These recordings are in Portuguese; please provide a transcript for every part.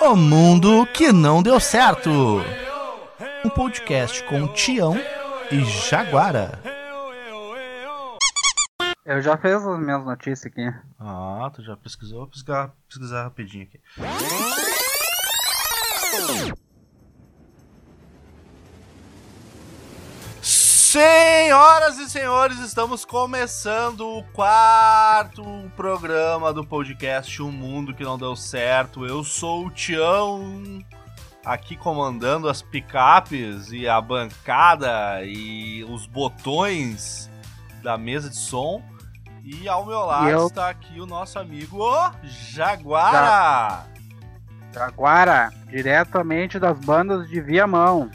O Mundo Que Não Deu Certo. Um podcast com Tião e Jaguara. Eu já fiz as minhas notícias aqui. Ah, tu já pesquisou? Vou pesquisar, pesquisar rapidinho aqui. Senhoras e senhores, estamos começando o quarto programa do podcast O Mundo Que Não Deu Certo. Eu sou o Tião, aqui comandando as picapes e a bancada e os botões da mesa de som. E ao meu lado eu... está aqui o nosso amigo o Jaguara. Jaguara, diretamente das bandas de Viamão.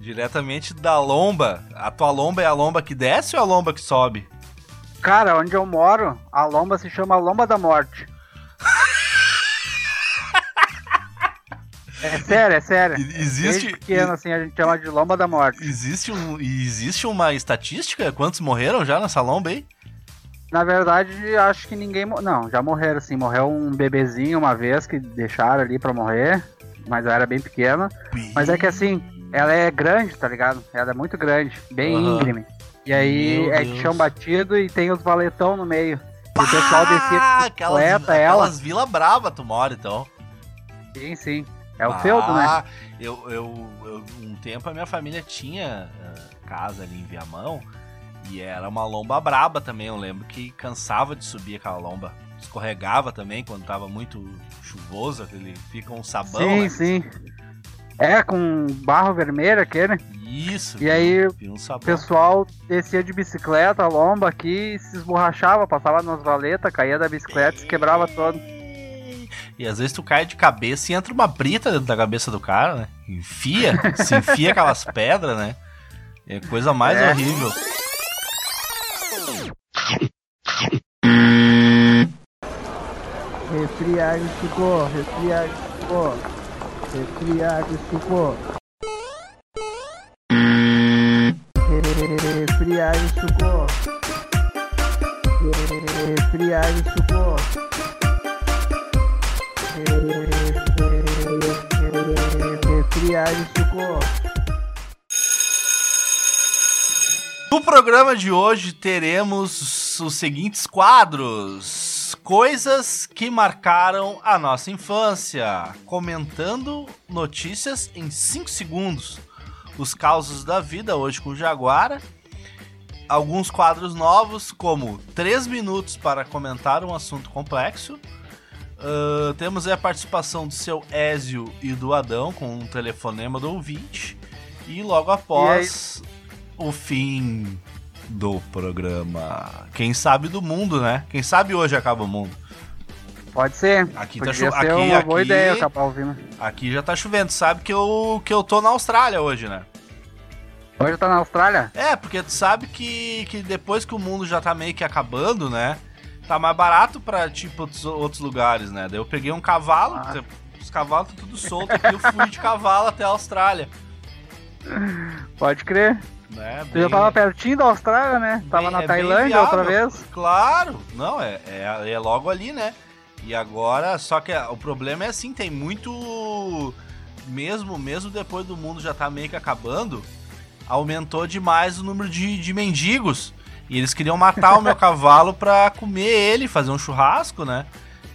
Diretamente da lomba. A tua lomba é a lomba que desce ou a lomba que sobe? Cara, onde eu moro, a lomba se chama Lomba da Morte. é sério, é sério. Existe. Desde pequeno, assim, a gente chama de Lomba da Morte. Existe, um, existe uma estatística? Quantos morreram já nessa lomba aí? Na verdade, acho que ninguém. Não, já morreram, assim. Morreu um bebezinho uma vez que deixaram ali pra morrer. Mas eu era bem pequena. Mas é que assim, ela é grande, tá ligado? Ela é muito grande, bem uhum. íngreme. E aí Meu é de chão batido e tem os valetão no meio. Pá, e o pessoal descia aquelas, ela. Aquelas Vila Brava tu mora, então. Sim, sim. É o ah, feudo, né? Eu, eu, eu, um tempo a minha família tinha uh, casa ali em Viamão e era uma lomba braba também. Eu lembro que cansava de subir aquela lomba. Escorregava também quando tava muito chuvoso, aquele fica um sabão. Sim, né? sim. É, com barro vermelho aquele. Isso. E aí um o pessoal descia de bicicleta, lomba aqui, se esborrachava, passava nas valetas, caía da bicicleta e se quebrava todo. E às vezes tu cai de cabeça e entra uma brita dentro da cabeça do cara, né? Enfia, se enfia aquelas pedras, né? É coisa mais é. horrível. Resfriado ficou, resfriado ficou. Resfriado ficou. Resfriado ficou. Resfriado ficou. Resfriado ficou. No programa de hoje teremos os seguintes quadros coisas que marcaram a nossa infância, comentando notícias em 5 segundos. Os causos da vida hoje com o Jaguara. Alguns quadros novos, como 3 minutos para comentar um assunto complexo. Uh, temos a participação do seu Ézio e do Adão com um telefonema do ouvinte. E logo após o fim do programa. Quem sabe do mundo, né? Quem sabe hoje acaba o mundo. Pode ser. Aqui Podia tá chovendo. Aqui, uma aqui, boa ideia acabar ouvindo. Aqui já tá chovendo. Sabe que eu, que eu tô na Austrália hoje, né? Hoje tá na Austrália? É, porque tu sabe que, que depois que o mundo já tá meio que acabando, né? Tá mais barato pra, tipo, outros, outros lugares, né? Daí eu peguei um cavalo, ah. os cavalos estão tudo solto aqui, eu fui de cavalo até a Austrália. Pode crer. Né, bem... já tava pertinho da Austrália, né? Tava bem, na é Tailândia outra vez. Claro! Não, é, é, é logo ali, né? E agora, só que o problema é assim, tem muito. Mesmo, mesmo depois do mundo já tá meio que acabando, aumentou demais o número de, de mendigos. E eles queriam matar o meu cavalo pra comer ele, fazer um churrasco, né?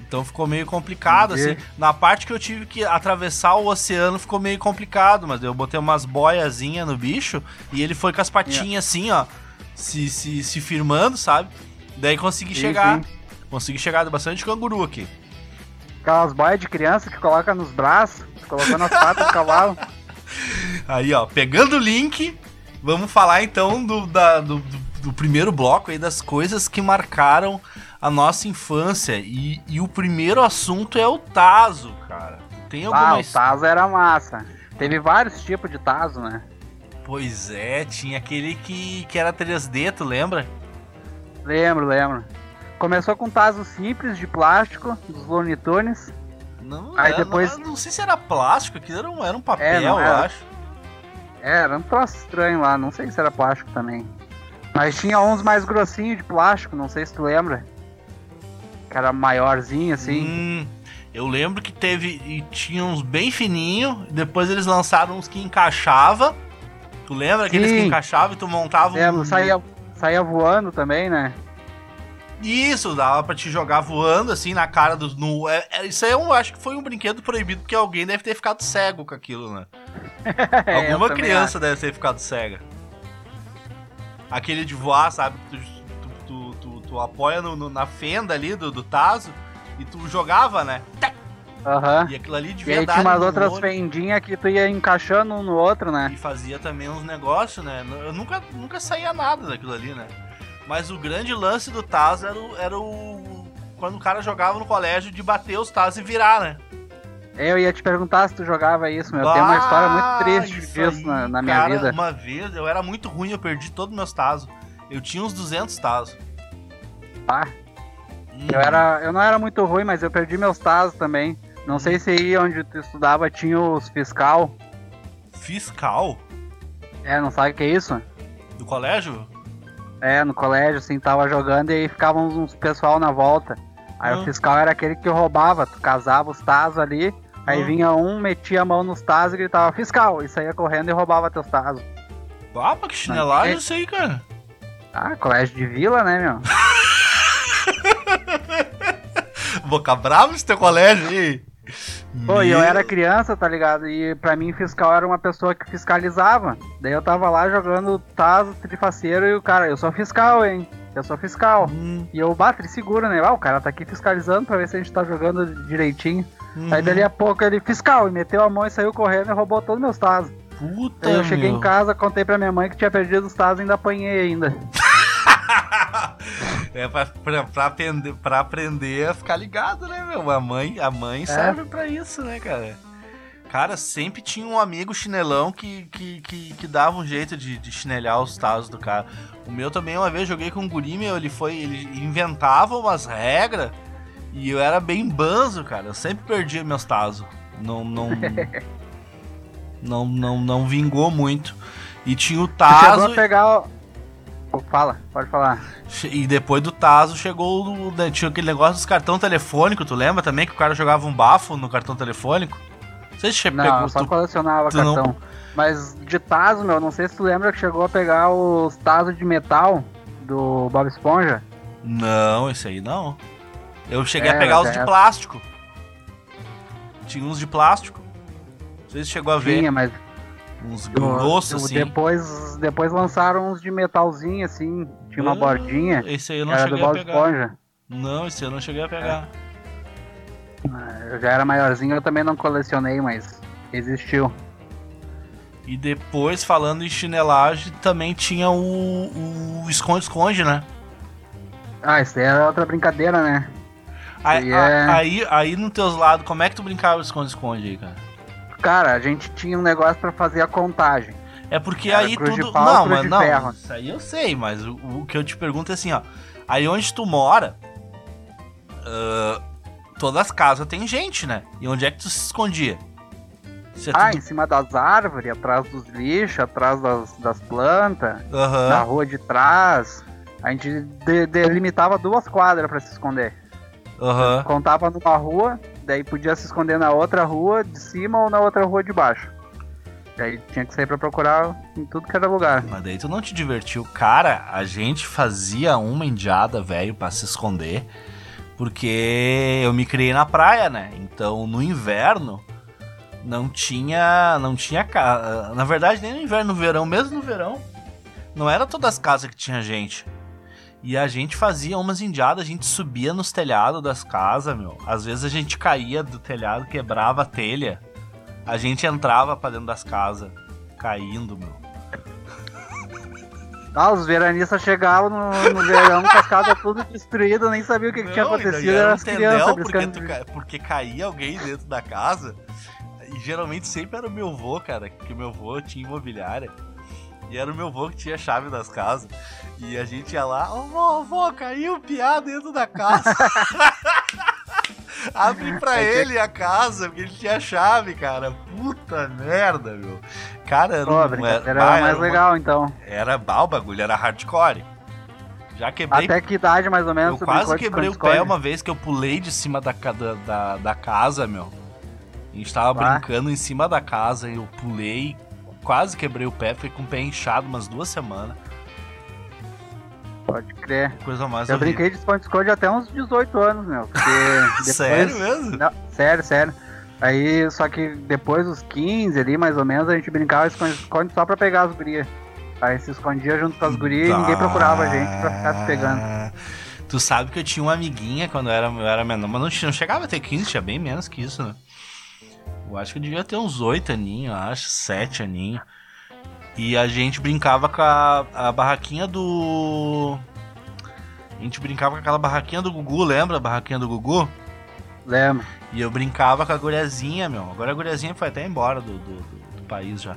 Então ficou meio complicado, assim. Na parte que eu tive que atravessar o oceano ficou meio complicado, mas eu botei umas boiazinhas no bicho e ele foi com as patinhas assim, ó, se, se, se firmando, sabe? Daí consegui sim, chegar. Sim. Consegui chegar bastante canguru aqui. Aquelas boias de criança que coloca nos braços, colocando nas patas do cavalo. Aí, ó, pegando o link, vamos falar então do, da, do, do, do primeiro bloco aí das coisas que marcaram a nossa infância. E, e o primeiro assunto é o Tazo, cara. Tem alguma Ah, o Tazo era massa. Teve vários tipos de Tazo, né? Pois é, tinha aquele que, que era 3D, tu lembra? Lembro, lembro. Começou com Tazo simples de plástico, dos Looney Tunes. Não, aí era, depois... Não, não, sei se era plástico, aquilo era um, era um papel, é, eu era... acho. É, era um troço estranho lá, não sei se era plástico também. Mas tinha uns mais grossinhos de plástico, não sei se tu lembra que era maiorzinho assim. Hum, Eu lembro que teve. E tinha uns bem fininho. Depois eles lançaram uns que encaixava. Tu lembra aqueles que Sim. encaixavam e tu montava É, um. saía, saía voando também, né? Isso, dava pra te jogar voando assim na cara do. No, é, é- isso aí eu acho que foi um brinquedo proibido porque alguém deve ter ficado cego com aquilo, né? É, Alguma criança deve ter ficado cega. Aquele de voar, sabe? Tu, tu, apoia no- no- na fenda ali do, do Tazo e tu jogava, né? Aham. E aquilo ali E devia aí dar tinha umas outras olho. fendinhas que tu ia encaixando um no outro, né? E fazia também uns negócios, né? Eu nunca, nunca saía nada daquilo ali, né? Mas o grande lance do Tazo era o, era o. Quando o cara jogava no colégio de bater os Tazos e virar, né? Eu ia te perguntar se tu jogava isso, meu. Tem uma história muito triste isso disso aí, na, na minha cara, vida. Uma vez, eu era muito ruim, eu perdi todos os meus Tazos. Eu tinha uns 200 Tazos. Pá. Hum. Eu, era, eu não era muito ruim, mas eu perdi meus tazos também. Não sei se aí onde tu estudava tinha os fiscal. Fiscal? É, não sabe o que é isso? Do colégio? É, no colégio, assim, tava jogando e aí ficavam uns, uns pessoal na volta. Aí Ah. o fiscal era aquele que roubava, tu casava os tazos ali, aí Ah. vinha um, metia a mão nos tazos e gritava, fiscal, e saía correndo e roubava teus tazos. Ah, que chinelagem é- isso aí, cara. Ah, colégio de vila, né, meu? Boca brava esse teu colégio aí. Pô, e eu era criança, tá ligado? E pra mim fiscal era uma pessoa que fiscalizava. Daí eu tava lá jogando tazo, trifaceiro e o cara, eu sou fiscal, hein? Eu sou fiscal. Hum, E eu bato, ele segura, né? Ah, o cara tá aqui fiscalizando pra ver se a gente tá jogando direitinho. hum. Aí dali a pouco ele, fiscal, e meteu a mão e saiu correndo e roubou todos meus tazos. Puta, Aí eu cheguei meu. em casa, contei pra minha mãe que tinha perdido os tazos e ainda apanhei ainda. É pra, pra, pra aprender, pra aprender a ficar ligado, né, meu? A mãe, a mãe serve pra isso, né, cara? Cara, sempre tinha um amigo chinelão que, que, que, que dava um jeito de, de chinelhar os tazos do cara. O meu também, uma vez, joguei com um guri, meu, ele foi. Ele inventava umas regras e eu era bem banzo, cara. Eu sempre perdia meus tazos. Não, não, não, não, não vingou muito. E tinha o Tu chegou tazo. a pegar. Fala, pode falar. E depois do Tazo chegou o. Tinha aquele negócio dos cartão telefônico, tu lembra também que o cara jogava um bafo no cartão telefônico? Não sei se che- Não, pegou. eu só tu- colecionava tu não- cartão. Mas de Tazo, meu, não sei se tu lembra que chegou a pegar os Tazos de metal do Bob Esponja. Não, esse aí não. Eu cheguei É, a pegar os mas de é- plástico. Tinha uns de plástico. Não sei se chegou a ver. Tinha, mas Uns grossos assim. depois, depois lançaram uns de metalzinho, assim. Tinha uma Ah, bordinha. Esse aí eu não Era do cheguei a pegar. Esponja. Não, esse eu não cheguei a pegar. Eu já era maiorzinho, eu também não colecionei, mas existiu. E depois, falando em chinelagem, também tinha o esconde-esconde, né? Ah, isso aí era outra brincadeira, né? Aí, é- aí, aí nos teus lados, como é que tu brincava de esconde-esconde aí, cara? Cara, a gente tinha um negócio pra fazer a contagem. É porque Era aí tudo. pau, não, mas não. ferro. Isso aí eu sei, mas o, o que eu te pergunto é assim, ó. Aí onde tu mora, ah, todas as casas tem gente, né? E onde é que tu se escondia? Você Ah, tudo- em cima das árvores, atrás dos lixos, atrás das, das plantas, Aham. na rua de trás. A gente de- delimitava duas quadras pra se esconder. Aham. Contava numa rua, daí podia se esconder na outra rua de cima ou na outra rua de baixo. Daí tinha que sair pra procurar em tudo que era lugar. Mas daí tu não te divertiu. Cara, a gente fazia uma indiada, velho, pra se esconder. Porque eu me criei na praia, né? Então no inverno não tinha. Não tinha casa. Na verdade, nem no inverno, no verão, mesmo no verão, não era todas as casas que tinha gente. E a gente fazia umas indiadas, a gente subia nos telhados das casas, meu. Às vezes a gente caía do telhado, quebrava a telha. A gente entrava pra dentro das casas, caindo, meu. Ah, os veranistas chegavam no, no verão com as casas tudo destruídas, nem sabia o que, que tinha acontecido, era um as crianças porque, tu porque caía alguém dentro da casa. E geralmente sempre era o meu avô, cara, que o meu avô tinha imobiliária. E era o meu avô que tinha a chave das casas. E a gente ia lá, ô vô, vô, caiu o piá dentro da casa. Abre pra Aí tinha- ele a casa, porque ele tinha a chave, cara. Puta merda, meu. Cara, era, Pô, um- brincadeira bah, era mais uma- legal, então. Era bah, o bagulho, era hardcore. Já quebrei. Até que idade, mais ou menos? Eu quase quebrei o pé uma vez que eu pulei de cima da, da, da, da casa, meu. A gente tava Ah. brincando em cima da casa e eu pulei, quase quebrei o pé, fiquei com o pé inchado umas duas semanas. Pode crer. Coisa mais Eu horrível. brinquei de esconde-esconde até uns 18 anos, meu. Depois... Sério mesmo? Não, sério, sério. Aí, só que depois dos 15 ali, mais ou menos, a gente brincava esconde-esconde só pra pegar as gurias. Aí se escondia junto com as gurias e ninguém procurava a gente pra ficar se pegando. Ah, Tu sabe que eu tinha uma amiguinha quando eu era, eu era menor, mas não, não chegava a ter 15, tinha bem menos que isso, né? Eu acho que eu devia ter uns 8 aninhos, acho, 7 aninhos. E a gente brincava com a, a barraquinha do. A gente brincava com aquela barraquinha do Gugu, lembra a barraquinha do Gugu? Lembro. E eu brincava com a guriazinha, meu. Agora a guriazinha foi até embora do, do, do- do país já.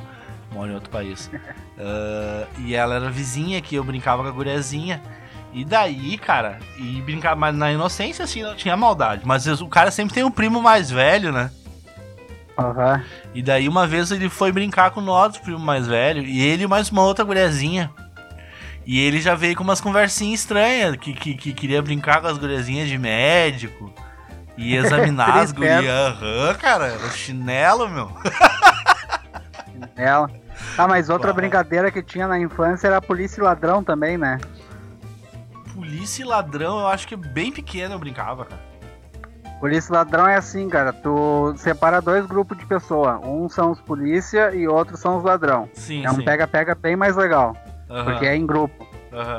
Mora em outro país. Ah, e ela era vizinha que eu brincava com a guriazinha. E daí, cara, e brincava, mas na inocência assim, não tinha maldade. Mas o cara sempre tem um primo mais velho, né? Aham. E daí uma vez ele foi brincar com nós, o primo mais velho, e ele e mais uma outra guriazinha. E ele já veio com umas conversinhas estranhas, que, que, que queria brincar com as guriazinhas de médico. E examinar as gurias. Aham, cara, era chinelo, meu. Ela. Ah, mas outra Bah. brincadeira que tinha na infância era polícia e ladrão também, né? Polícia e ladrão, eu acho que bem pequeno eu brincava, cara. Polícia ladrão é assim, cara. Tu separa dois grupos de pessoa. Um são os polícia e outros são os ladrão. Sim, É um sim. pega-pega bem mais legal. Porque é em grupo.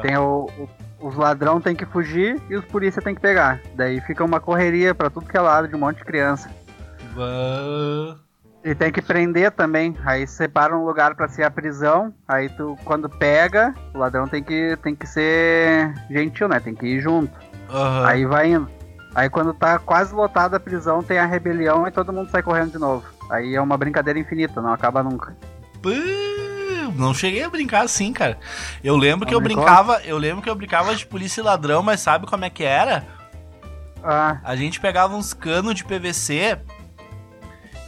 Tem o, o- os ladrão tem que fugir e os polícia tem que pegar. Daí fica uma correria pra tudo que é lado de um monte de criança. Bah. E tem que prender também. Aí separa um lugar pra ser a prisão. Aí tu, quando pega, o ladrão tem que, tem que ser gentil, né? Tem que ir junto. Aí vai indo. Aí quando tá quase lotada a prisão, tem a rebelião e todo mundo sai correndo de novo. Aí é uma brincadeira infinita, não acaba nunca. Não cheguei a brincar assim, cara. Eu lembro que Não eu brincou? brincava, eu lembro que eu brincava de polícia e ladrão, mas sabe como é que era? Ah, A gente pegava uns canos de PVC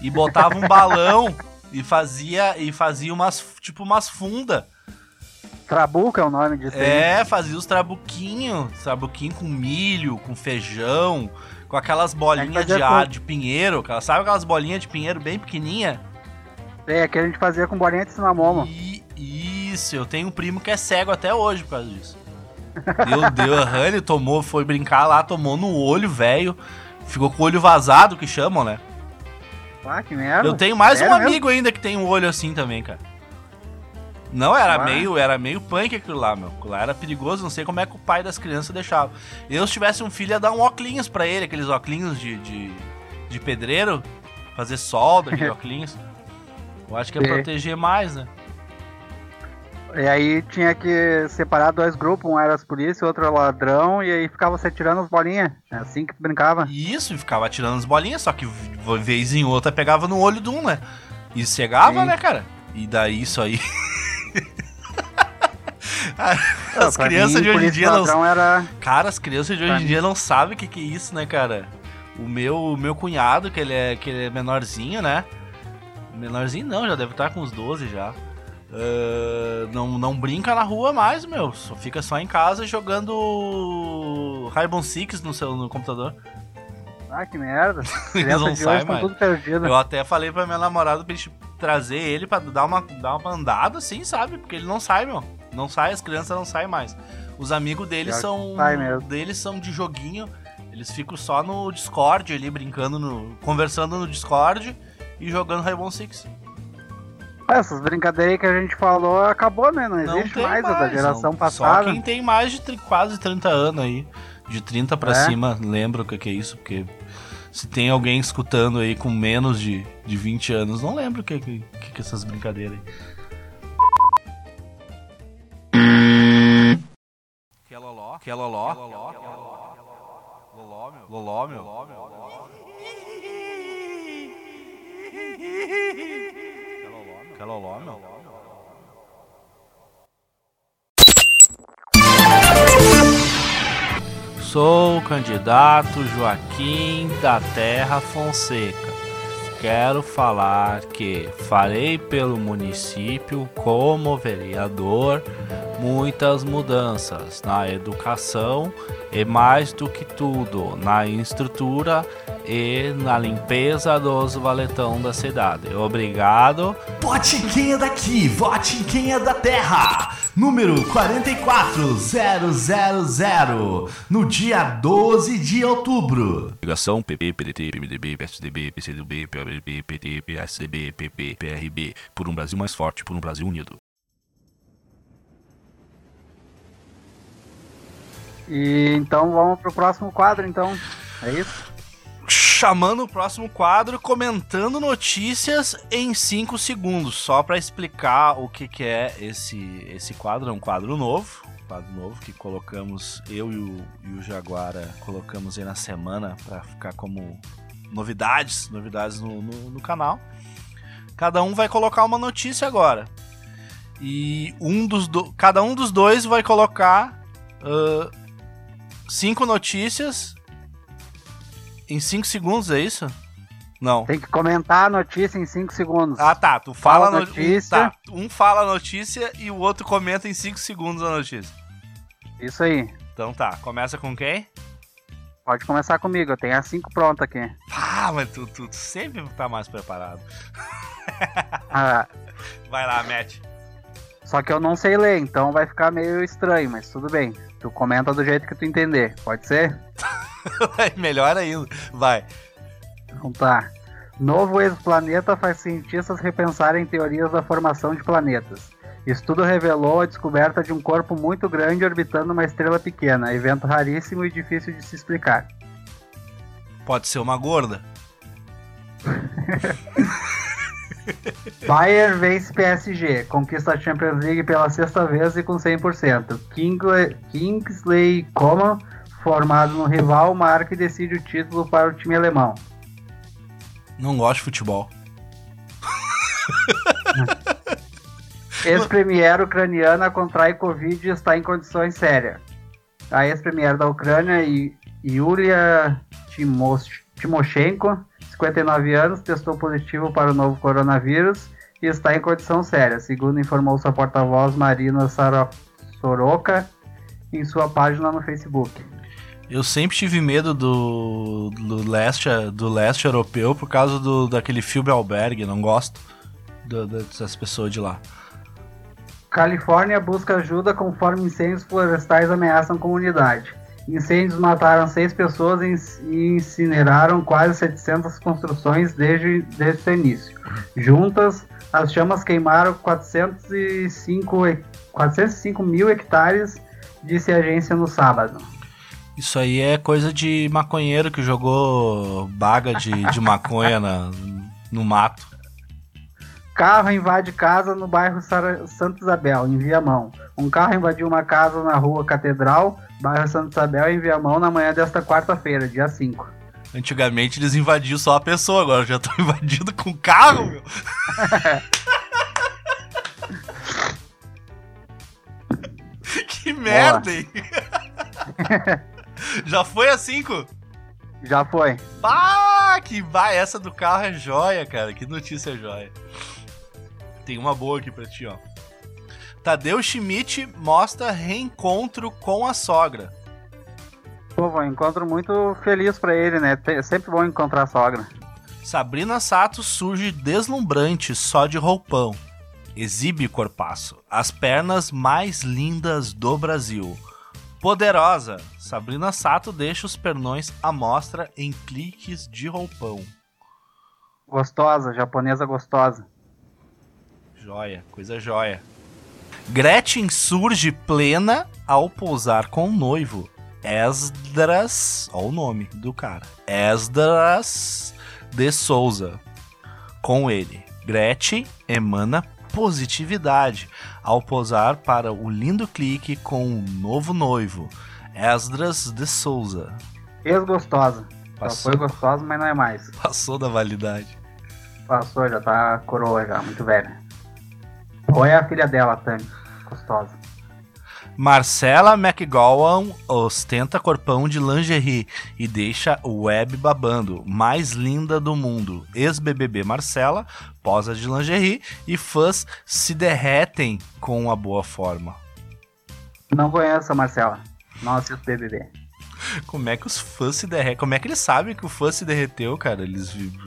e botava um balão e fazia e fazia umas tipo umas funda. Trabuca é o nome disso aí. É, fazia os trabuquinhos, trabuquinho com milho, com feijão, com aquelas bolinhas de ar com- de pinheiro, sabe aquelas bolinhas de pinheiro bem pequenininha? É, que a gente fazia com bolinha de cinamomo. E, isso, eu tenho um primo que é cego até hoje por causa disso. Deu, deu, aham, ele tomou, foi brincar lá, tomou no olho, velho. Ficou com o olho vazado, que chamam, né? Ah, que merda. Eu tenho mais um Sério mesmo? amigo ainda que tem um olho assim também, cara. Não, era Ah. meio, era meio punk aquilo lá, meu. Aquilo lá era perigoso, não sei como é que o pai das crianças deixava. Eu, se tivesse um filho, ia dar um óculos pra ele, aqueles óculos de, de, de pedreiro, fazer solda, aquele óculos. Eu acho que é Sim. proteger mais, né? E aí tinha que separar dois grupos, um era as polícias, outro era ladrão, e aí ficava você tirando as bolinhas. É assim que brincava. Isso, e ficava atirando as bolinhas, só que vez em outra pegava no olho de um, né? E cegava, Sim. né, cara? E daí isso aí. as crianças mim, de hoje em dia não. era. Cara, as crianças de hoje Pra em mim. dia não sabem o que, que é isso, né, cara? O meu, o meu cunhado, que ele, é, que ele é menorzinho, né? Menorzinho não, já deve estar com uns 12 já. Ah, não, não brinca na rua mais, meu. Só fica só em casa jogando Rainbow Six no, seu, no computador. Ah, que merda. Eles não saem estão mais. tudo perdidas. Eu até falei pra minha namorada pra gente trazer ele pra dar uma, dar uma andada assim, sabe? Porque ele não sai, meu. Não sai, as crianças não saem mais. Os amigos que são. Deles são de joguinho. Eles ficam só no Discord ali, brincando no. conversando no Discord e jogando Rainbow Six. Essas brincadeiras que a gente falou acabou, né? Não Não existe mais, a da geração não. passada. Só quem tem mais de quase 30 anos aí. De 30 pra É? cima, lembra o que que é isso, porque se tem alguém escutando aí com menos de, de 20 anos, não lembra o que, que, que, que é essas brincadeiras aí. Que é loló, que é loló, loló, loló, meu, loló, meu, loló, meu. Que é loló, meu. Sou o candidato Joaquim da Terra Fonseca. Quero falar que farei pelo município como vereador muitas mudanças na educação e mais do que tudo na estrutura e na limpeza dos valetão da cidade. Obrigado. Vote em quem é daqui, vote em quem é da terra. Número 44000, no dia 12 de outubro. Ligação PP, PDT, PMDB, PSDB, PCdoB, PLB, PT, PSDB, PP, PRB, por um Brasil mais forte, por um Brasil unido. E então vamos pro próximo quadro, então. É isso? Chamando o próximo quadro, comentando notícias em 5 segundos. Só para explicar o que, que é esse, esse quadro. É um quadro novo. Um quadro novo que colocamos, eu e o, e o Jaguara, colocamos aí na semana para ficar como novidades, novidades no, no, no canal. Cada um vai colocar uma notícia agora. E um dos do... cada um dos dois vai colocar uh, cinco notícias em 5 segundos, é isso? Não. Tem que comentar a notícia em 5 segundos. Ah, tá. Tu fala, Fala a notícia. Tá. Um fala a notícia e o outro comenta em 5 segundos a notícia. Isso aí. Então tá. Começa com quem? Pode começar comigo, eu tenho as 5 prontas aqui. Ah, mas tu, tu, tu sempre tá mais preparado. Ah, Vai lá, Matt. só que eu não sei ler, então vai ficar meio estranho, mas tudo bem. Tu comenta do jeito que tu entender, pode ser? Melhor ainda. Vai. Então tá. Novo exoplaneta faz cientistas repensarem teorias da formação de planetas. Estudo revelou a descoberta de um corpo muito grande orbitando uma estrela pequena, evento raríssimo e difícil de se explicar. Pode ser uma gorda. Bayern vence PSG, conquista a Champions League pela sexta vez e com 100%. Kingsley, Kingsley Coman, formado no rival, marca e decide o título para o time alemão. Não gosto de futebol. Ex-premier ucraniana contrai Covid e está em condições sérias. A ex-premier da Ucrânia, Yulia Timos- Timoshenko, 59 anos, testou positivo para o novo coronavírus e está em condição séria, segundo informou sua porta-voz Marina Soroka em sua página no Facebook. Eu sempre tive medo do, do, leste, do leste europeu por causa do, daquele filme Albergue. Não gosto do- dessas pessoas de lá. Califórnia busca ajuda conforme incêndios florestais ameaçam comunidade. Incêndios mataram seis pessoas e inc- incineraram quase 700 construções desde, desde o início. Juntas, as chamas queimaram 405, he- 405 mil hectares, disse a agência no sábado. Isso aí é coisa de maconheiro que jogou baga de, de maconha na- no mato. Carro invade casa no bairro Santa Isabel, em Viamão. Um carro invadiu uma casa na rua Catedral, bairro Santa Isabel, em Viamão, na manhã desta quarta-feira, dia 5. Antigamente eles invadiam só a pessoa, agora já estão invadindo com carro, meu. que merda, hein? já foi a 5? Já foi. Ah, que vai, essa do carro é joia, cara. Que notícia joia. Tem uma boa aqui pra ti, ó. Tadeu Schmidt mostra reencontro com a sogra. Pô, um encontro muito feliz pra ele, né? É sempre bom encontrar a sogra. Sabrina Sato surge deslumbrante só de roupão. Exibe corpaço. As pernas mais lindas do Brasil. Poderosa. Sabrina Sato deixa os pernões à mostra em cliques de roupão. Gostosa, japonesa gostosa. Joia, coisa joia. Gretchen surge plena ao pousar com o noivo. Esdras. Olha o nome do cara. Esdras de Souza. Com ele. Gretchen emana positividade ao posar para o lindo clique com o novo noivo. Esdras de Souza. Ex-gostosa. Só Passou, foi gostosa, mas não é mais. passou da validade. Passou, já tá coroa já, muito velha. Ou é a filha dela, Tami. Gostosa. Marcela McGowan ostenta corpão de lingerie e deixa o web babando. Mais linda do mundo. Ex-BBB Marcela posa de lingerie e fãs se derretem com a boa forma. Não conheço a Marcela. Não assisto BBB. Como é que os fãs se derretem? Como é que eles sabem que o fã se derreteu, cara? Eles vi-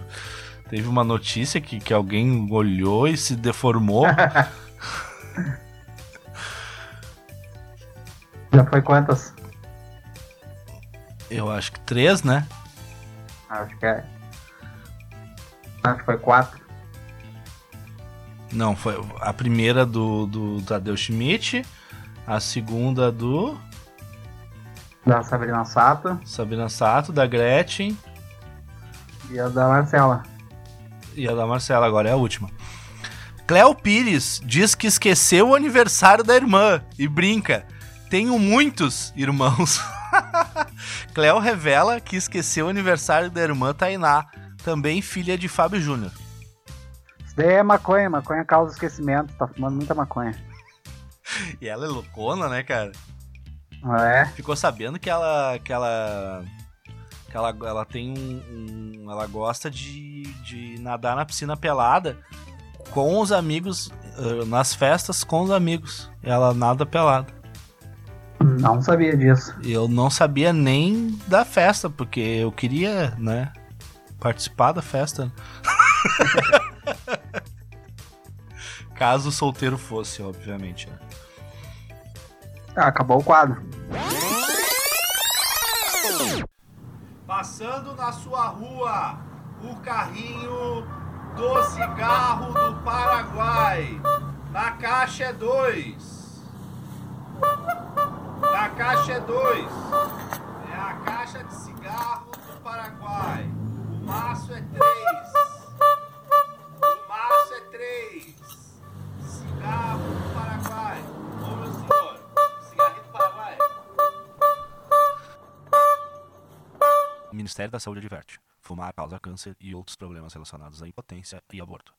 Teve uma notícia que, que alguém olhou e se deformou. Já foi quantas? Eu acho que três, né? Acho que é. Acho que foi quatro. Não, foi a primeira do, do Tadeu Schmidt, a segunda do Da Sabrina Sato Sabrina Sato, da Gretchen e a da Marcela. E a da Marcela, agora é a última. Cléo Pires diz que esqueceu o aniversário da irmã e brinca. Tenho muitos irmãos. Cléo revela que esqueceu o aniversário da irmã Tainá, também filha de Fábio Júnior. Isso daí é maconha, maconha causa esquecimento. Tá fumando muita maconha. E ela é loucona, né, cara? É? Ficou sabendo que ela. que ela. Que ela, ela tem um, um- Ela gosta de, de nadar na piscina pelada com os amigos. eh, nas festas com os amigos. Ela nada pelada. Não sabia disso. Eu não sabia nem da festa, porque eu queria, né? Participar da festa. Caso o solteiro fosse, obviamente, né? Ah, acabou o quadro. Passando na sua rua, o carrinho do cigarro do Paraguai. Na caixa é dois. Na caixa é dois. É a caixa de cigarro do Paraguai. O maço é três. Ministério da Saúde adverte: fumar causa câncer e outros problemas relacionados à impotência e aborto.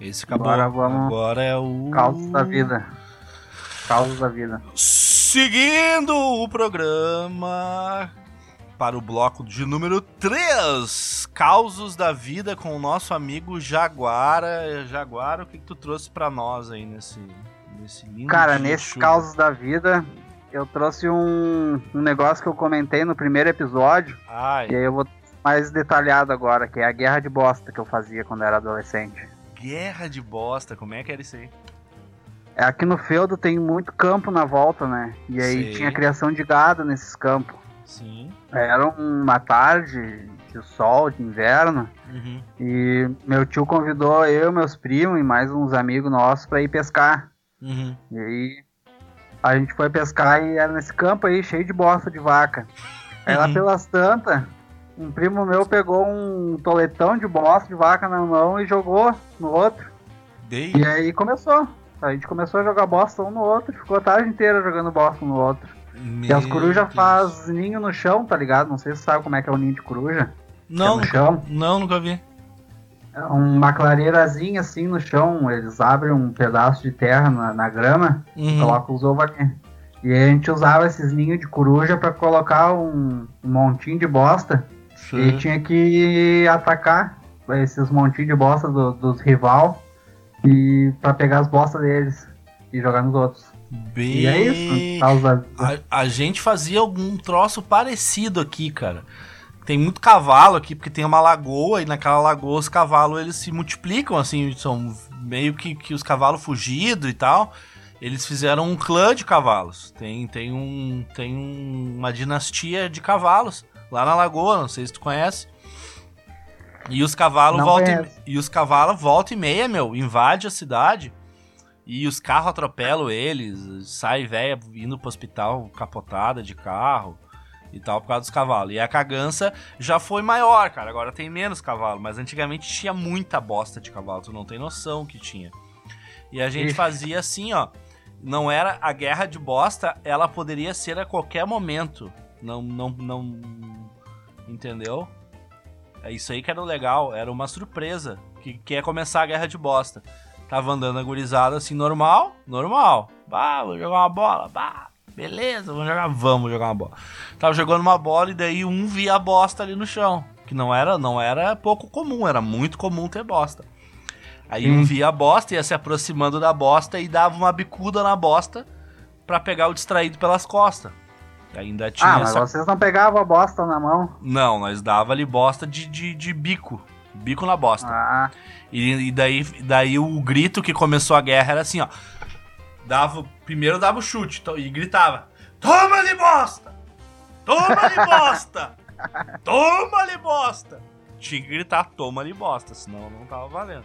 Esse acabou. Agora Agora é o. Causas da vida. Causas da vida. Seguindo o programa para o bloco de número 3, Causos da Vida com o nosso amigo Jaguara. Jaguara, o que, que tu trouxe pra nós aí nesse, nesse lindo Cara, nesse? Causas da Vida, eu trouxe um, um negócio que eu comentei no primeiro episódio. Ai, E aí eu vou mais detalhado agora, que é a guerra de bosta que eu fazia quando era adolescente. guerra de bosta, como é que era isso aí? É, Aqui no feudo tem muito campo na volta, né? E aí Sei. tinha criação de gado nesses campos. Sim. Era uma tarde de sol, de inverno. Uhum. E meu tio convidou eu, meus primos e mais uns amigos nossos pra ir pescar. Uhum. E aí a gente foi pescar e era nesse campo aí, cheio de bosta de vaca. Aí lá Uhum. pelas tantas, um primo meu pegou um toletão de bosta de vaca na mão e jogou no outro. Dei. E aí começou. A gente começou a jogar bosta um no outro, ficou a tarde inteira jogando bosta um no outro. e as Meu corujas Deus. faz ninho no chão, tá ligado? Não sei se você sabe como é que é o ninho de coruja. Não, é no chão. não, nunca vi. Uma clareirazinha assim no chão, eles abrem um pedaço de terra na, na grama Uhum. coloca os ovos ali. E a gente usava esses ninhos de coruja pra colocar um, um montinho de bosta e Sim. tinha que atacar esses montinhos de bosta do- dos rival e para pegar as bostas deles e jogar nos outros. Bem... E é isso. A, a gente fazia algum troço parecido aqui, cara. Tem muito cavalo aqui, porque tem uma lagoa, e naquela lagoa os cavalos eles se multiplicam, assim, são meio que, que os cavalos fugidos e tal. Eles fizeram um clã de cavalos. Tem, tem, um, tem um- uma dinastia de cavalos lá na lagoa, não sei se tu conhece. E os cavalos voltam conheço. e os cavalos volta e meia, meu, invade a cidade. E os carros atropelam eles, sai velha indo pro hospital capotada de carro e tal por causa dos cavalos. E a cagança já foi maior, cara. Agora tem menos cavalo, mas antigamente tinha muita bosta de cavalo, tu não tem noção que tinha. E a gente fazia assim, ó. Não era a guerra de bosta, ela poderia ser a qualquer momento. Não, não, não. Entendeu? É isso aí que era legal, era uma surpresa. Que, que ia começar a guerra de bosta. Tava andando a gurizada assim, normal, normal. Bah, vou jogar uma bola, bah, beleza, vamos jogar, vamos jogar uma bola. Tava jogando uma bola e daí um via a bosta ali no chão. Que não era, não era pouco comum, era muito comum ter bosta. Aí um via a bosta, ia se aproximando da bosta e dava uma bicuda na bosta pra pegar o distraído pelas costas. Ainda tinha Ah, mas essa... vocês não pegavam a bosta na mão? Não, nós dava ali bosta de, de, de bico. Bico na bosta. Ah, E, e daí, daí o grito que começou a guerra era assim, ó. Dava, primeiro dava o chute to- e gritava: Toma-lhe bosta! Toma-lhe bosta! Toma-lhe bosta! Tinha que gritar: Toma-lhe bosta, senão não tava valendo.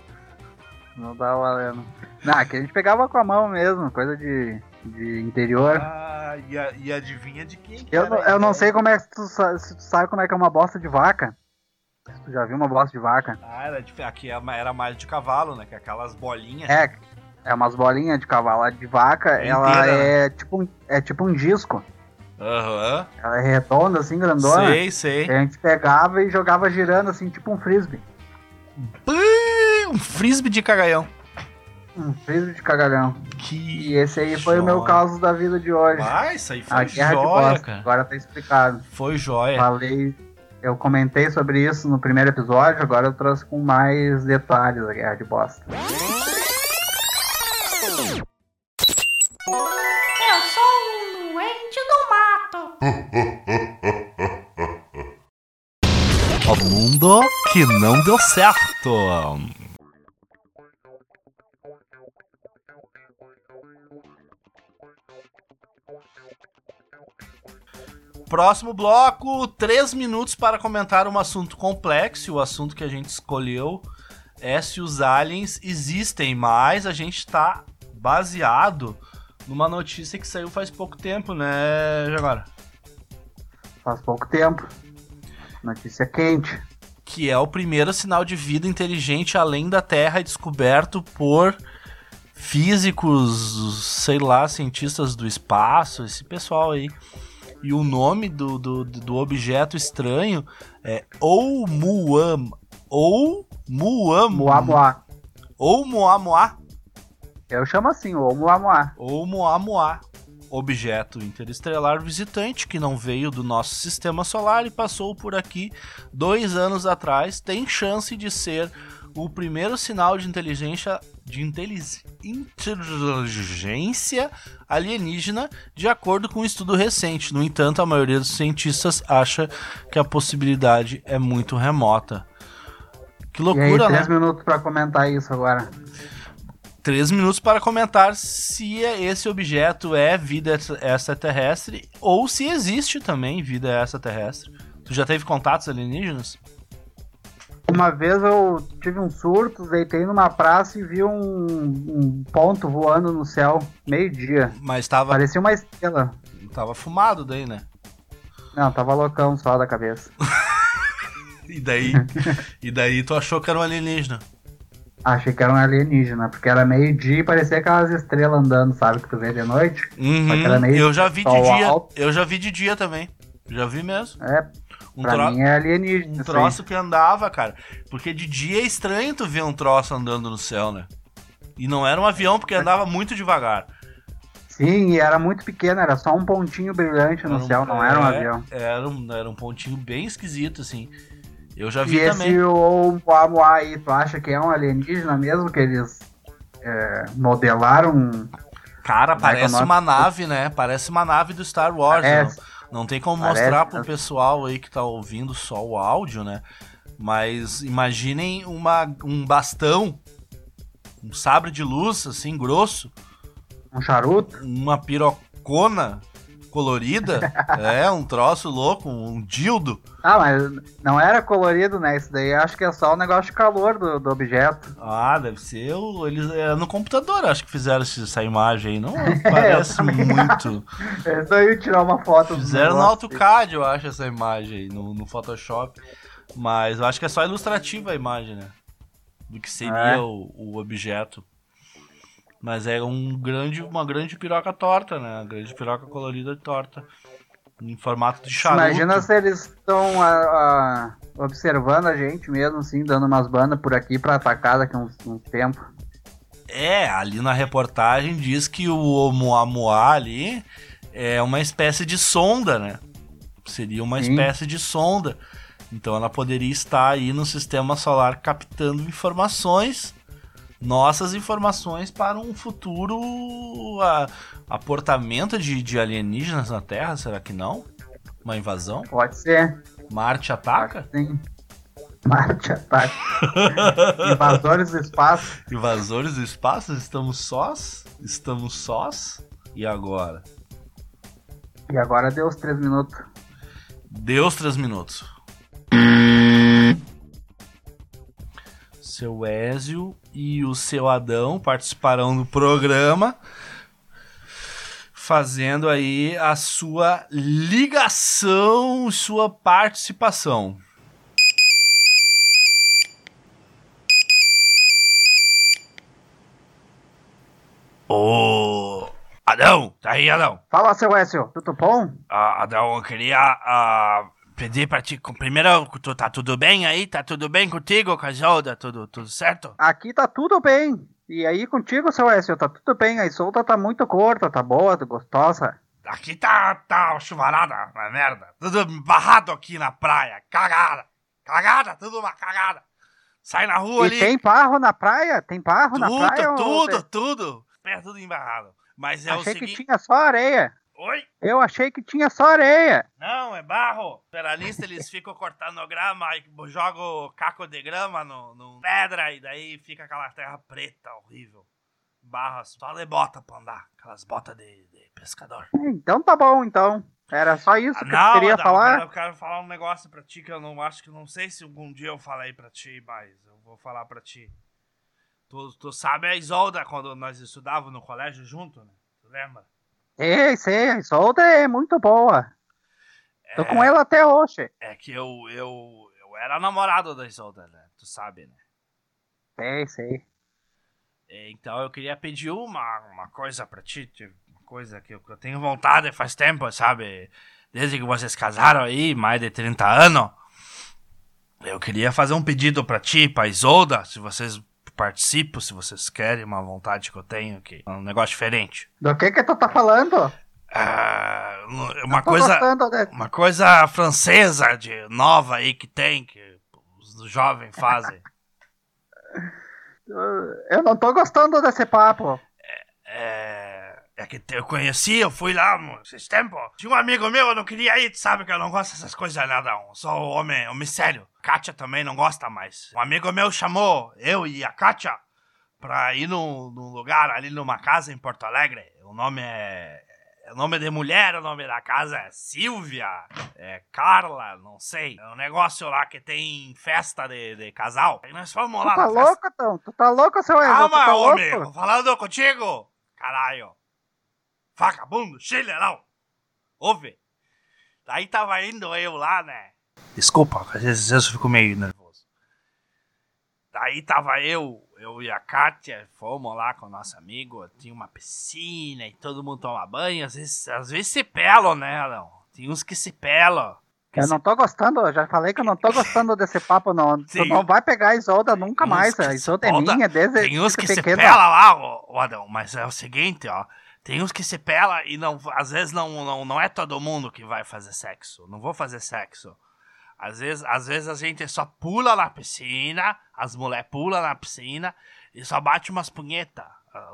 não tava valendo. Não, aqui a gente pegava com a mão mesmo, coisa de, de interior. Ah, e, a- e adivinha de quem que Eu, era eu não ideia? sei como é que tu, se tu sabe como é que é uma bosta de vaca. Se tu já viu uma bosta de vaca. Ah, era dif- aqui era ma- era mais de cavalo, né? Que é aquelas bolinhas. É, é umas bolinhas de cavalo. De vaca, É ela inteira, é tipo, um- é tipo um disco. Aham. Ela é redonda, assim, grandona. Sei, sei. A gente pegava e jogava girando, assim, tipo um frisbee. Um frisbee de cagaião. Um frisbee de cagalhão. Que. E esse aí foi o meu joia. caso da vida de hoje. Ah, isso aí foi a guerra de joia, bosta. cara. Agora tá explicado. Foi joia. Falei, eu comentei sobre isso no primeiro episódio, agora eu trouxe com mais detalhes a guerra de bosta. Que não deu certo. Próximo bloco, três minutos para comentar um assunto complexo. O assunto que a gente escolheu é se os aliens existem, mas a gente está baseado numa notícia que saiu faz pouco tempo, né, Jaguar? Faz pouco tempo. Notícia quente. Que é o primeiro sinal de vida inteligente além da Terra descoberto por físicos, sei lá, cientistas do espaço, esse pessoal aí. E o nome do, do, do objeto estranho é Oumuam. Ou Muam. Muamuá. Ou Muamuá. Eu chamo assim, o Muamuá. Ou Muamuá. Objeto interestelar visitante que não veio do nosso sistema solar e passou por aqui dois anos atrás, tem chance de ser o primeiro sinal de inteligência de inteligência alienígena, de acordo com um estudo recente. No entanto, a maioria dos cientistas acha que a possibilidade é muito remota. Que E aí, loucura, né? três minutos pra comentar isso agora. Três minutos para comentar se esse objeto é vida ex- extraterrestre ou se existe também vida extraterrestre. Tu já teve contatos alienígenas? Uma vez eu tive um surto, deitei numa praça e vi um, um ponto voando no céu, meio-dia. Mas tava, Parecia uma estrela. tava fumado daí, né? Não, tava loucão só da cabeça. E daí, e daí tu achou que era um alienígena. Achei que era um alienígena, porque era meio-dia e parecia aquelas estrelas andando, sabe, que tu vê de noite. Uhum, Só que era meio eu já vi de dia. alto. Eu já vi de dia também. Já vi mesmo. É, Um, pra tro- mim é alienígena. um isso aí. troço que andava, cara. Porque de dia é estranho tu ver um troço andando no céu, né? E não era um avião porque andava muito devagar. Sim, e era muito pequeno, era só um pontinho brilhante no um- céu, não era um é, avião. Era um, era um pontinho bem esquisito, assim. Eu já E vi também. esse Oumuamua aí, tu acha que é um alienígena mesmo? Que eles é, modelaram. Cara, é é o parece uma nave, né? Parece uma nave do Star Wars. Parece. Não, não tem como Parece mostrar pro mesmo. pessoal aí que tá ouvindo só o áudio, né? Mas imaginem uma, um bastão, um sabre de luz, assim, grosso, Um charuto? uma pirocona colorida, é, um troço louco, um dildo. Ah, mas não era colorido, né? Isso daí acho que é só o negócio de calor do, do objeto. Ah, deve ser o, eles é, no computador, acho que fizeram essa imagem aí. Não parece também muito. Eles não iam tirar uma foto do Fizeram no. AutoCAD, eu acho, essa imagem aí, no, no Photoshop. Mas eu acho que é só ilustrativa a imagem, né? Do que seria É. o, o objeto. Mas é um grande, uma grande piroca torta, né? Uma grande piroca colorida torta. Em formato de charuto. Imagina se eles estão ah, ah, observando a gente mesmo, assim, dando umas bandas por aqui pra atacar daqui a uns, uns tempo. É, ali na reportagem diz que o Oumuamua ali é uma espécie de sonda, né? Seria uma Sim. espécie de sonda. Então ela poderia estar aí no sistema solar captando informações, nossas informações para um futuro a- aportamento de, de alienígenas na Terra, será que não? Uma invasão? Pode ser. Marte ataca? Sim. Marte ataque. Invasores do espaço. Invasores do espaço? Estamos sós? Estamos sós? E agora? E agora deu os três minutos. Deu os três minutos. Seu Ézio e o seu Adão participarão do programa, fazendo aí a sua ligação, sua participação. Ô, Adão, tá aí, Adão? Fala, seu Écio, tudo bom? Ah, Adão, eu queria ah, pedir pra ti. Primeiro, tu tá tudo bem aí? Tá tudo bem contigo, com a Isolda? Tudo, tudo certo? Aqui tá tudo bem. E aí contigo, seu Écio, tá tudo bem. A solta tá muito curta, tá boa, tá gostosa. Aqui tá, tá chuvarada, uma merda. Tudo barrado aqui na praia. Cagada. Cagada, tudo uma cagada. Sai na rua E ali. tem barro na praia? Tem barro na praia? tudo, ou- tudo, tudo. Pé tudo embarrado. Mas é o Achei que seguinte. tinha só areia. Oi? Eu achei que tinha só areia. Não, é barro. Peralista, eles ficam cortando grama e jogam caco de grama no, no pedra e daí fica aquela terra preta horrível. Barra, só de bota pra andar. Aquelas botas de, de pescador. Então tá bom, então. Era só isso Ah, que eu queria Adão, falar. Eu quero, eu quero falar um negócio pra ti que eu não acho que não sei se algum dia eu falei pra ti, mas eu vou falar pra ti. Tu, tu sabe a Isolda quando nós estudávamos no colégio junto, né? Tu lembra? Sei, sei, a solta é muito boa. Tô É, com ela até hoje. É que eu, eu, eu era namorado da Isolda, né? Tu sabe, né? Sei, sei. É, Então eu queria pedir uma, uma coisa pra ti, tipo, uma coisa que eu, que eu tenho vontade faz tempo, sabe? Desde que vocês casaram aí, mais de 30 anos. Eu queria fazer um pedido pra ti, pra Isolda, se vocês participam, se vocês querem, uma vontade que eu tenho, que é um negócio diferente. Do que que tu tá falando? Ah, uma coisa, uma coisa francesa de nova aí que tem, que os jovens fazem. Eu não tô gostando desse papo. É, é que eu conheci, eu fui lá esses tempos. Tinha um amigo meu, eu não queria ir, tu sabe que eu não gosto dessas coisas nada. Eu sou homem, homem sério. Kátia também não gosta mais. Um amigo meu chamou eu e a Kátia pra ir num, num lugar ali numa casa em Porto Alegre. O nome é. É o nome de mulher, o nome da casa é Silvia, é Carla, não sei. É um negócio lá que tem festa de, de casal. Aí nós fomos Tu lá tá na festa. louco, então? Tu tá louco, seu Enzo? Tu Calma, tá homem, tô louco? falando contigo, caralho. Vagabundo, chilerão. Ouve. Daí tava indo eu lá, né? Desculpa, às vezes eu fico meio nervoso. Daí tava eu, eu e a Kátia, fomos lá com o nosso amigo, tinha uma piscina e todo mundo toma banho. Às vezes, às vezes se pelam, né, não? Tem uns que se pelam. Eu se não tô gostando, eu já falei que eu não tô gostando desse papo, não. Tu Sim. não vai pegar a Isolda nunca mais. A se Isolda é minha desde Tem uns que se pequena. pela lá, ô Adão, mas é o seguinte, ó. Tem uns que se pela e não, às vezes não, não, não é todo mundo que vai fazer sexo. Não vou fazer sexo. Às vezes, às vezes a gente só pula na piscina, as mulheres pulam na piscina e só bate umas punhetas.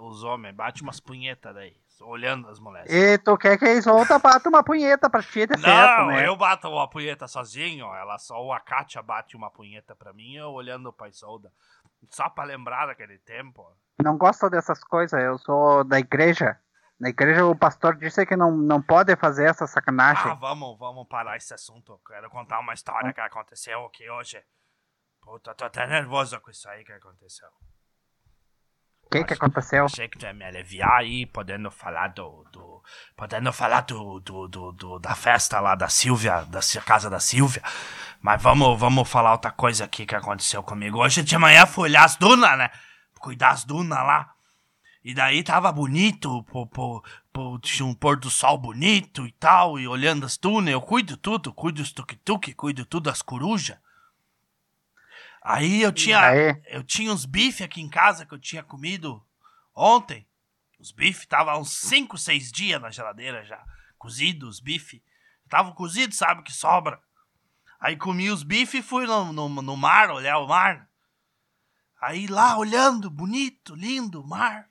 Os homens batem umas punhetas daí, olhando as mulheres. E tu quer que a Isolda bata uma punheta pra ti, certo, Não, né? eu bato uma punheta sozinho. Ela só a Kátia bate uma punheta pra mim, eu olhando pra Isolda. Só pra lembrar daquele tempo. Não gosto dessas coisas, eu sou da igreja. Na igreja o pastor disse que não, não pode fazer essa sacanagem. Ah, vamos, vamos parar esse assunto. Eu Quero contar uma história que aconteceu aqui hoje. Puta, tô até nervoso com isso aí que aconteceu. O que que aconteceu? Achei que tu ia me aliviar aí, podendo falar do. do podendo falar do, do, do, do- da festa lá da Silvia, da casa da Silvia. Mas vamos, vamos falar outra coisa aqui que aconteceu comigo. Hoje de manhã fui olhar as dunas, né? Cuidar as dunas lá. E daí tava bonito, pô, pô, pô, tinha um pôr do sol bonito e tal, e olhando as dunas, eu cuido tudo, cuido dos tuk-tuk, cuido tudo das corujas. Aí eu tinha, aí? eu tinha uns bife aqui em casa que eu tinha comido ontem. Os bife estavam uns 5, 6 dias na geladeira já, cozidos, os bife. Estavam cozidos, sabe, que sobra. Aí comi os bife e fui no, no, no mar, olhar o mar. Aí lá olhando, bonito, lindo, mar.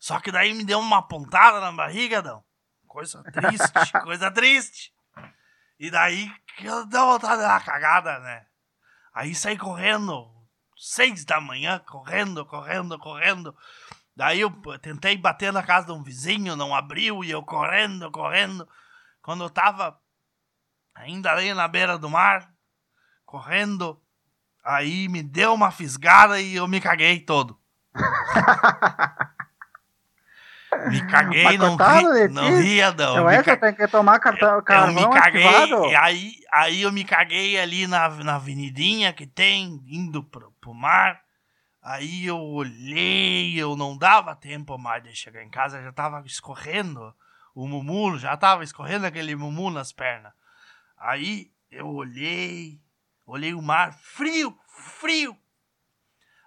Só que daí me deu uma pontada na barriga, não. Coisa triste, coisa triste. E daí que eu dei vontade de dar uma cagada, né? Aí saí correndo, seis da manhã, correndo, correndo, correndo. Daí eu tentei bater na casa de um vizinho, não abriu, e eu correndo, correndo. Quando eu tava ainda ali na beira do mar, correndo, aí me deu uma fisgada e eu me caguei todo. me caguei, não, coitado ri, não ria, não. Eu acho que ca- tem que tomar cartão, eu carvão me caguei, ativado. e aí, aí eu me caguei ali na, na avenidinha que tem, indo pro, pro mar. Aí eu olhei, eu não dava tempo mais de chegar em casa, já tava escorrendo o mumu, já tava escorrendo aquele mumu nas pernas. Aí eu olhei, olhei o mar, frio, frio.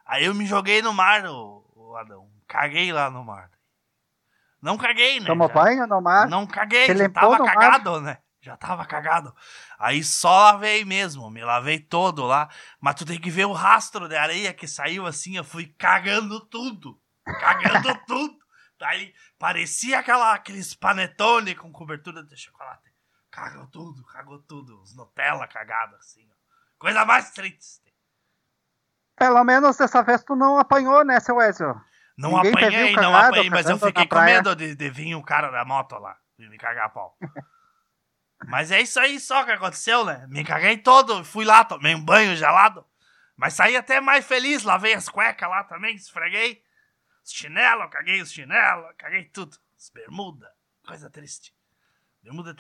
Aí eu me joguei no mar, ô Adão, caguei lá no mar. Não caguei, né? Tomou Já- banho no mar? não caguei, já tava no mar? cagado, né? Já tava cagado. Aí só lavei mesmo, me lavei todo lá. Mas tu tem que ver o rastro de areia que saiu assim, eu fui cagando tudo. Cagando tudo. Daí parecia aquela, aqueles panetone com cobertura de chocolate. Cagou tudo, cagou tudo. Os Nutella cagados assim, ó. Coisa mais triste. Pelo menos dessa vez tu não apanhou, né, seu Ezio? Não Ninguém apanhei, não cagado, apanhei, mas eu fiquei com medo de, de vir o cara da moto lá e me cagar a pau. mas é isso aí só que aconteceu, né? Me caguei todo, fui lá, tomei um banho gelado. Mas saí até mais feliz, lavei as cuecas lá também, esfreguei. Os chinelos, caguei os chinelos, caguei tudo. As bermudas, coisa triste.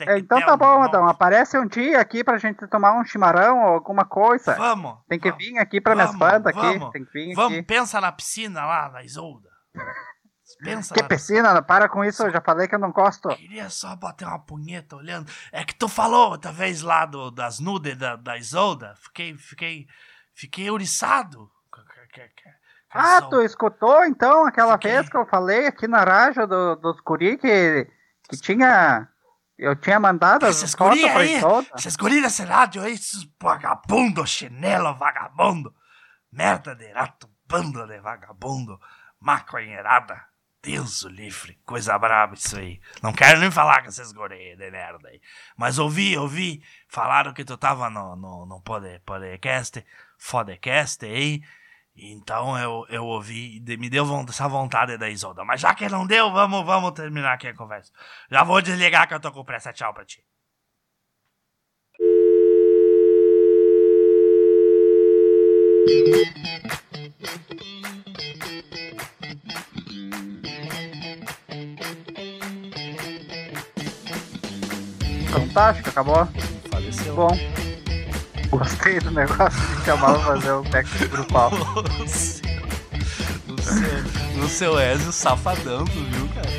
É, então tá bom, Adão. Aparece um dia aqui pra gente tomar um chimarrão ou alguma coisa. Vamos. Tem que vamos. vir aqui pra minhas Vamos, bandas aqui. vamos. Tem que vir Vamos, aqui. pensa na piscina lá, na Isolda. Pensa Que na piscina, para com isso, eu já falei que eu não gosto. Queria só bater uma punheta olhando. É que tu falou outra vez lá do, das nudes da, da Isolda. Fiquei, fiquei, fiquei ouriçado. Ah, tu escutou então aquela Fiquei. vez que eu falei aqui na rádio do, dos guri que, que tinha. Eu tinha mandado as fotos guri pra aí, esses guri desse rádio aí, esses vagabundo, chinelo, vagabundo. Merda de rato, bando de vagabundo, maconheirada. Deus o livre, coisa braba isso aí. Não quero nem falar com esses guri de merda aí. Mas ouvi, ouvi, falaram que tu tava no, no, no pod, podcast, podcast aí. Então eu, eu ouvi, de- me deu essa vontade da Isolda. Mas já que não deu, vamos, vamos terminar aqui a conversa. Já vou desligar que eu tô com pressa. Tchau pra ti. Fantástico, acabou. Faleceu. Bom. Gostei do negócio de chamar pra fazer um técnico grupal. O seu, o seu, Ezio safadão, tu viu, cara?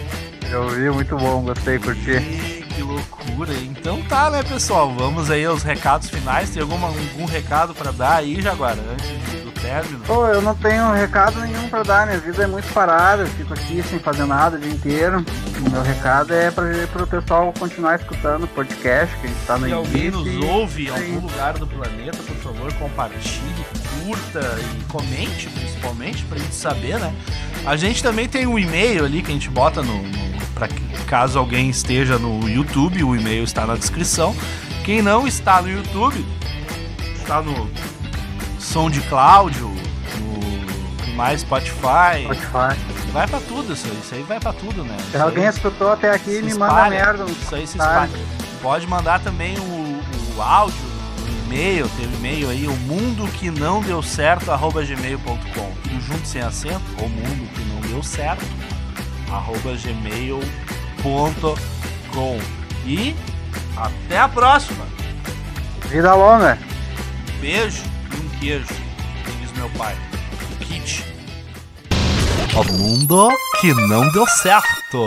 Eu vi, muito bom, gostei, curti. Ih, Que loucura. Então tá, né, pessoal? Vamos aí aos recados finais. Tem alguma, algum recado pra dar aí, Jaguara, antes do término? Pô, eu não tenho recado nenhum pra dar, minha vida é muito parada, eu fico aqui sem fazer nada o dia inteiro. O meu recado é pra, pro pessoal continuar escutando o podcast, que a gente tá no Se alguém nos e- ouve em Sim. algum lugar do planeta, por favor, compartilhe, curta e comente, principalmente, pra gente saber, né? A gente também tem um e-mail ali que a gente bota no. no pra que- caso alguém esteja no YouTube, o e-mail está na descrição. Quem não está no YouTube, está no SoundCloud, no, no mais Spotify. Spotify. Vai pra tudo isso aí, isso aí vai pra tudo, né? Se Isso alguém escutou até aqui, me manda espalha. merda. Isso aí se Tá. espalha. Pode mandar também o, o áudio, o e-mail, tem o e-mail aí, o mundo que não deu certo, arroba gmail.com. Tudo junto sem acento, o mundo que não deu certo, arroba gmail.com. E até a próxima. Vida longa. Beijo queijo, diz meu pai. Kit. O mundo que não deu certo.